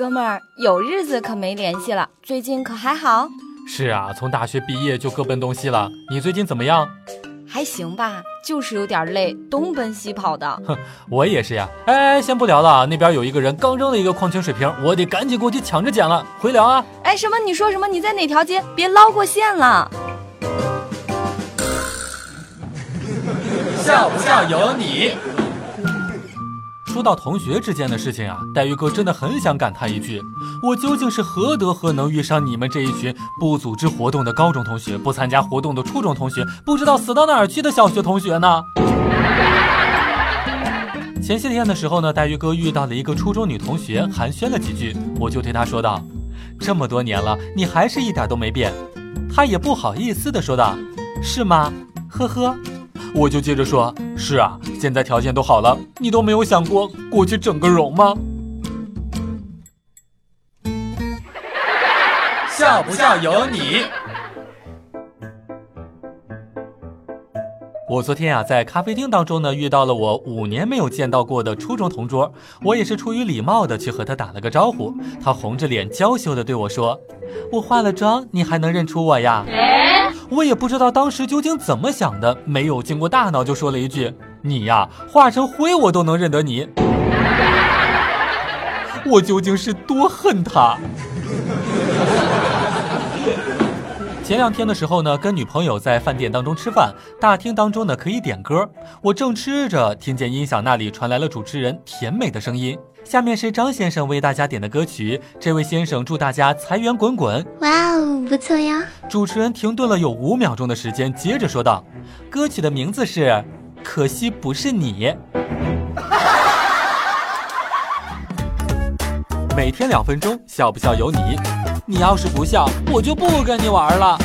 哥们儿，有日子可没联系了，最近可还好？是啊，从大学毕业就各奔东西了。你最近怎么样？还行吧，就是有点累，东奔西跑的。哼，我也是呀。哎，先不聊了，那边有一个人刚扔了一个矿泉水瓶，我得赶紧过去抢着捡了。回聊啊。哎，什么？你说什么？你在哪条街？别捞过线了。笑不笑由你。说到同学之间的事情啊，黛玉哥真的很想感叹一句：我究竟是何德何能遇上你们这一群不组织活动的高中同学，不参加活动的初中同学，不知道死到哪儿去的小学同学呢？前些天的时候呢，黛玉哥遇到了一个初中女同学，寒暄了几句，我就对她说道：“这么多年了，你还是一点都没变。”她也不好意思的说道：“是吗？呵呵。”我就接着说：“是啊，现在条件都好了，你都没有想过过去整个容吗？”笑不笑由你。我昨天啊，在咖啡厅当中呢，遇到了我五年没有见到过的初中同桌，我也是出于礼貌的去和他打了个招呼，他红着脸娇羞的对我说：“我化了妆，你还能认出我呀？”我也不知道当时究竟怎么想的，没有经过大脑就说了一句：“你呀，化成灰我都能认得你。”我究竟是多恨他？前两天的时候呢，跟女朋友在饭店当中吃饭，大厅当中呢可以点歌。我正吃着，听见音响那里传来了主持人甜美的声音。下面是张先生为大家点的歌曲，这位先生祝大家财源滚滚。哇哦，不错呀！主持人停顿了有五秒钟的时间，接着说道：“歌曲的名字是《可惜不是你》。”每天两分钟，笑不笑由你。你要是不笑我就不跟你玩了。